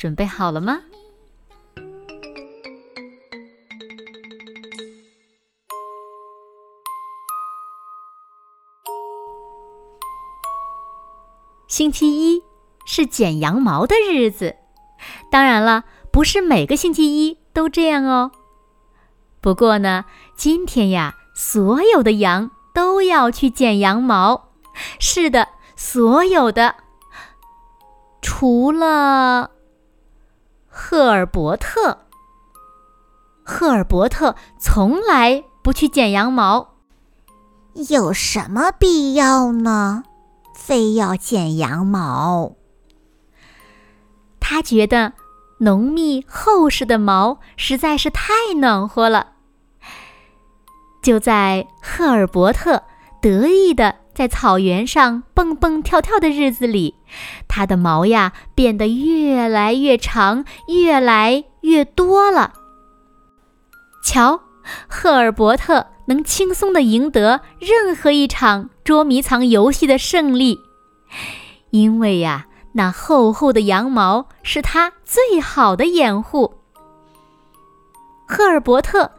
准备好了吗？星期一是剪羊毛的日子，当然了，不是每个星期一都这样哦。不过呢，今天呀，所有的羊都要去剪羊毛。是的，所有的，除了。赫尔伯特，赫尔伯特从来不去剪羊毛，有什么必要呢？非要剪羊毛？他觉得浓密厚实的毛实在是太暖和了。就在赫尔伯特得意的。在草原上蹦蹦跳跳的日子里，它的毛呀变得越来越长，越来越多了。瞧，赫尔伯特能轻松地赢得任何一场捉迷藏游戏的胜利，因为呀，那厚厚的羊毛是他最好的掩护。赫尔伯特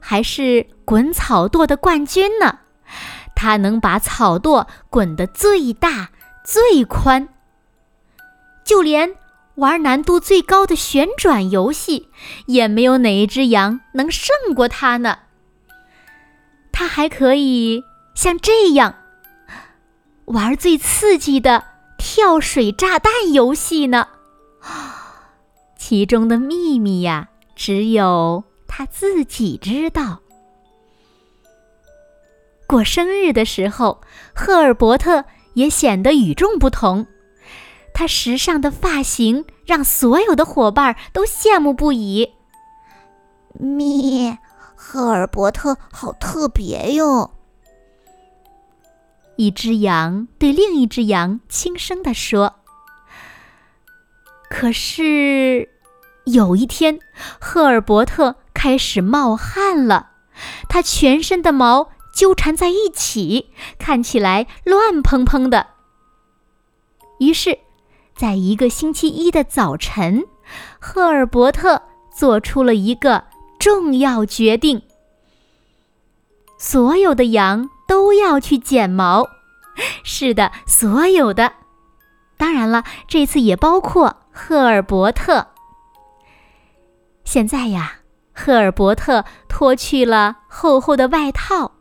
还是滚草垛的冠军呢。它能把草垛滚得最大、最宽，就连玩难度最高的旋转游戏，也没有哪一只羊能胜过它呢。它还可以像这样玩最刺激的跳水炸弹游戏呢。其中的秘密呀，只有它自己知道。过生日的时候，赫尔伯特也显得与众不同。他时尚的发型让所有的伙伴都羡慕不已。咪，赫尔伯特好特别哟！一只羊对另一只羊轻声地说。可是，有一天，赫尔伯特开始冒汗了，他全身的毛。纠缠在一起，看起来乱蓬蓬的。于是，在一个星期一的早晨，赫尔伯特做出了一个重要决定：所有的羊都要去剪毛。是的，所有的。当然了，这次也包括赫尔伯特。现在呀，赫尔伯特脱去了厚厚的外套。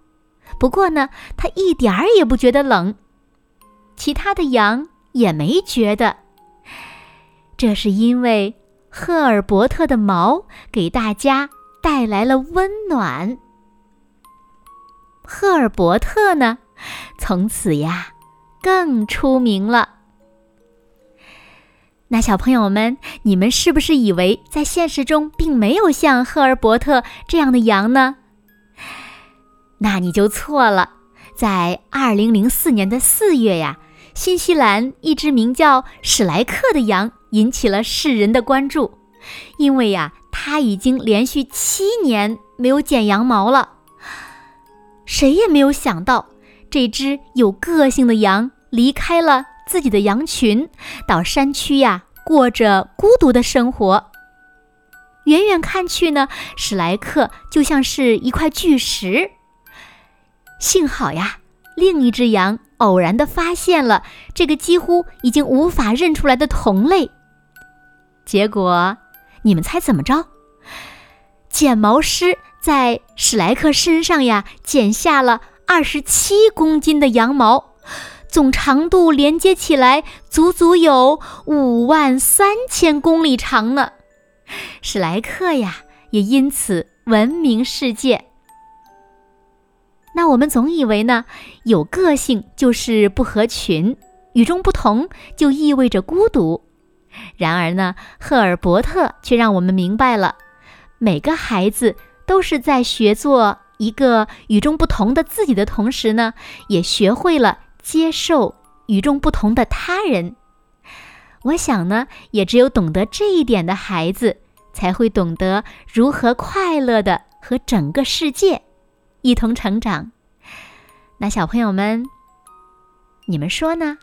不过呢，他一点儿也不觉得冷，其他的羊也没觉得。这是因为赫尔伯特的毛给大家带来了温暖。赫尔伯特呢，从此呀更出名了。那小朋友们，你们是不是以为在现实中并没有像赫尔伯特这样的羊呢？那你就错了，在二零零四年的四月呀，新西兰一只名叫史莱克的羊引起了世人的关注，因为呀，它已经连续七年没有剪羊毛了。谁也没有想到，这只有个性的羊离开了自己的羊群，到山区呀过着孤独的生活。远远看去呢，史莱克就像是一块巨石。幸好呀，另一只羊偶然的发现了这个几乎已经无法认出来的同类。结果，你们猜怎么着？剪毛师在史莱克身上呀剪下了二十七公斤的羊毛，总长度连接起来足足有五万三千公里长呢。史莱克呀也因此闻名世界。那我们总以为呢，有个性就是不合群，与众不同就意味着孤独。然而呢，赫尔伯特却让我们明白了，每个孩子都是在学做一个与众不同的自己的同时呢，也学会了接受与众不同的他人。我想呢，也只有懂得这一点的孩子，才会懂得如何快乐的和整个世界一同成长。那小朋友们，你们说呢？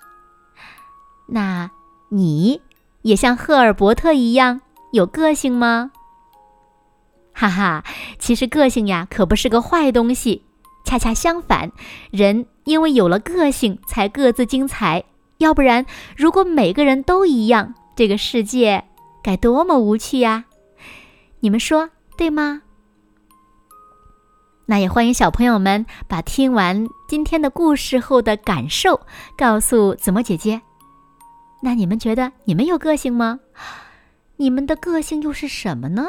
那你也像赫尔伯特一样有个性吗？哈哈，其实个性呀，可不是个坏东西。恰恰相反，人因为有了个性，才各自精彩。要不然，如果每个人都一样，这个世界该多么无趣呀！你们说对吗？那也欢迎小朋友们把听完今天的故事后的感受告诉子墨姐姐。那你们觉得你们有个性吗？你们的个性又是什么呢？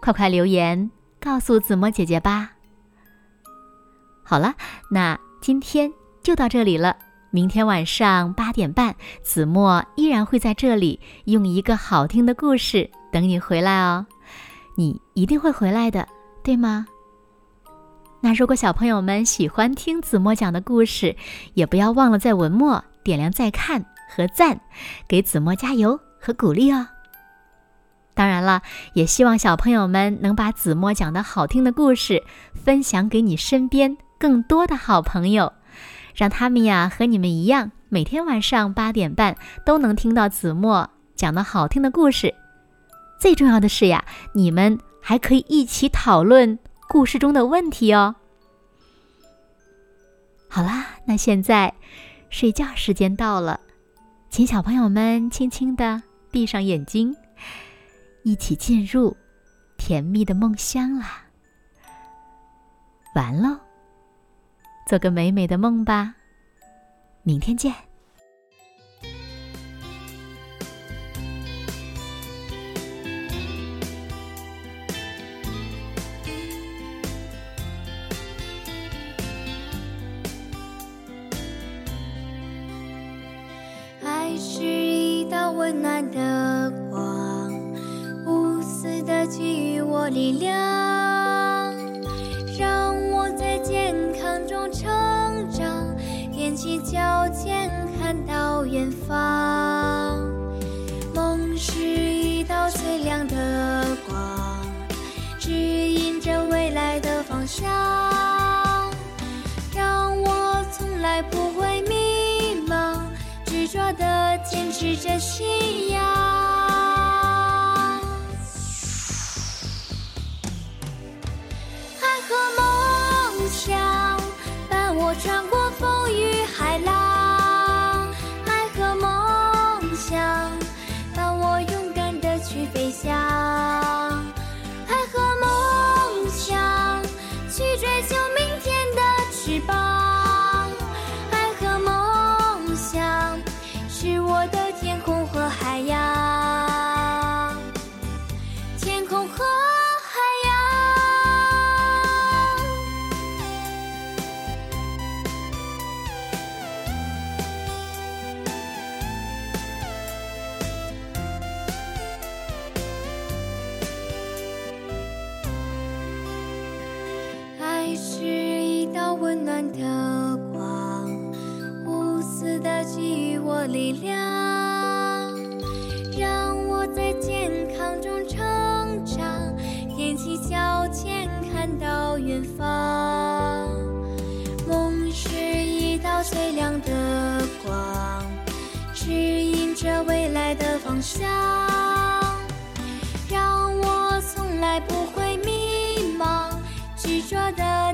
快快留言告诉子墨姐姐吧。好了，那今天就到这里了。明天晚上八点半，子墨依然会在这里用一个好听的故事等你回来哦。你一定会回来的，对吗？那如果小朋友们喜欢听子墨讲的故事，也不要忘了在文末点亮再看和赞，给子墨加油和鼓励哦。当然了，也希望小朋友们能把子墨讲的好听的故事分享给你身边更多的好朋友。让他们呀和你们一样，每天晚上八点半都能听到子墨讲的好听的故事。最重要的是呀，你们还可以一起讨论故事中的问题哦。好啦，那现在睡觉时间到了，请小朋友们轻轻的闭上眼睛，一起进入甜蜜的梦乡啦。完喽。做个美美的梦吧，明天见。给我力量。让我在健康中成长，踮起脚尖，看到远方。梦是一道最亮的光，指引着未来的方向，让我从来不会迷茫，执着的坚持着信仰。しい是一道温暖的光，无私的给予我力量，让我在健康中成长，踮起脚尖看到远方。梦是一道最亮的光，指引着未来的方向，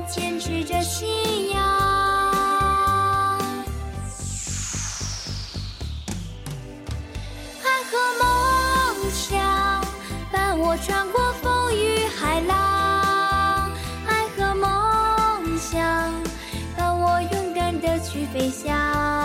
坚持着信仰。爱和梦想伴我穿过风雨海浪，爱和梦想，伴我勇敢的去飞翔。